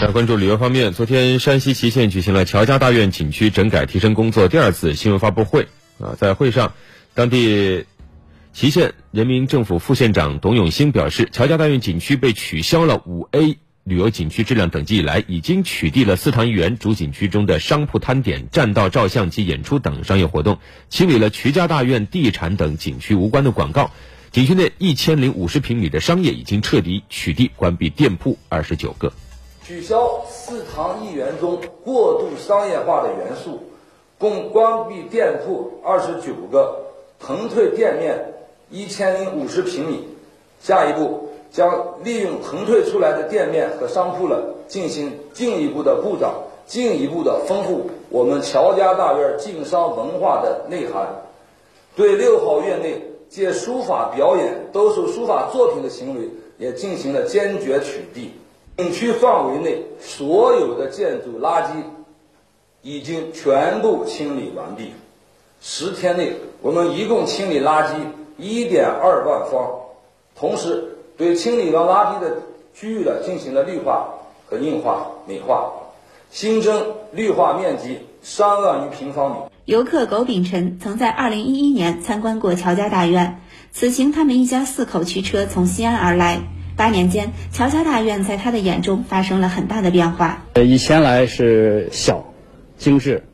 在关注旅游方面，昨天山西祁县举行了乔家大院景区整改提升工作第二次新闻发布会。啊，在会上，当地祁县人民政府副县长董永兴表示，乔家大院景区被取消了五 A 旅游景区质量等级以来，已经取缔了四塘园主景区中的商铺摊点、占道照相及演出等商业活动，清理了徐家大院地产等景区无关的广告。景区内一千零五十平米的商业已经彻底取缔，关闭店铺二十九个。取消四堂一园中过度商业化的元素，共关闭店铺二十九个，腾退店面一千零五十平米。下一步将利用腾退出来的店面和商铺了，进行进一步的布展，进一步的丰富我们乔家大院晋商文化的内涵。对六号院内借书法表演、兜售书法作品的行为，也进行了坚决取缔。景区范围内所有的建筑垃圾已经全部清理完毕。十天内，我们一共清理垃圾一点二万方，同时对清理完垃圾的区域呢进行了绿化和硬化美化，新增绿化面积三万余平方米。游客苟秉辰曾在二零一一年参观过乔家大院，此行他们一家四口驱车从西安而来。八年间，乔家大院在他的眼中发生了很大的变化。呃，以前来是小、精致，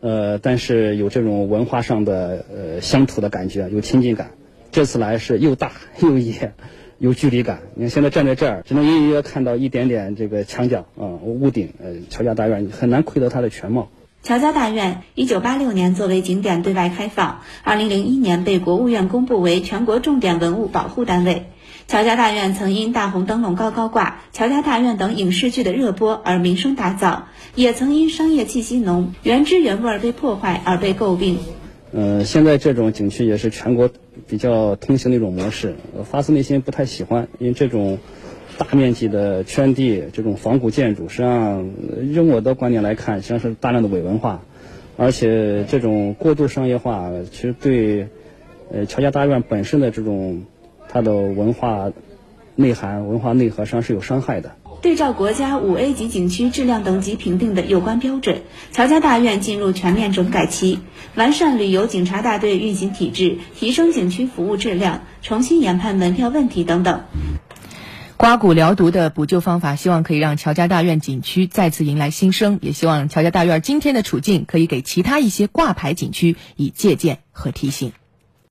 呃，但是有这种文化上的呃乡土的感觉，有亲近感。这次来是又大又野，有距离感。你看现在站在这儿，只能隐隐约看到一点点这个墙角啊、屋顶。呃，乔家大院很难窥得它的全貌。乔家大院一九八六年作为景点对外开放，二零零一年被国务院公布为全国重点文物保护单位。乔家大院曾因大红灯笼高高挂、乔家大院等影视剧的热播而名声大噪，也曾因商业气息浓、原汁原味被破坏而被诟病。嗯，现在这种景区也是全国比较通行的一种模式，发自内心不太喜欢，因为这种。大面积的圈地，这种仿古建筑，实际上用我的观点来看，实际上是大量的伪文化，而且这种过度商业化，其实对呃乔家大院本身的这种它的文化内涵、文化内核上是有伤害的。对照国家五 A 级景区质量等级评定的有关标准，乔家大院进入全面整改期，完善旅游警察大队运行体制，提升景区服务质量，重新研判门票问题等等。刮骨疗毒的补救方法，希望可以让乔家大院景区再次迎来新生，也希望乔家大院今天的处境可以给其他一些挂牌景区以借鉴和提醒。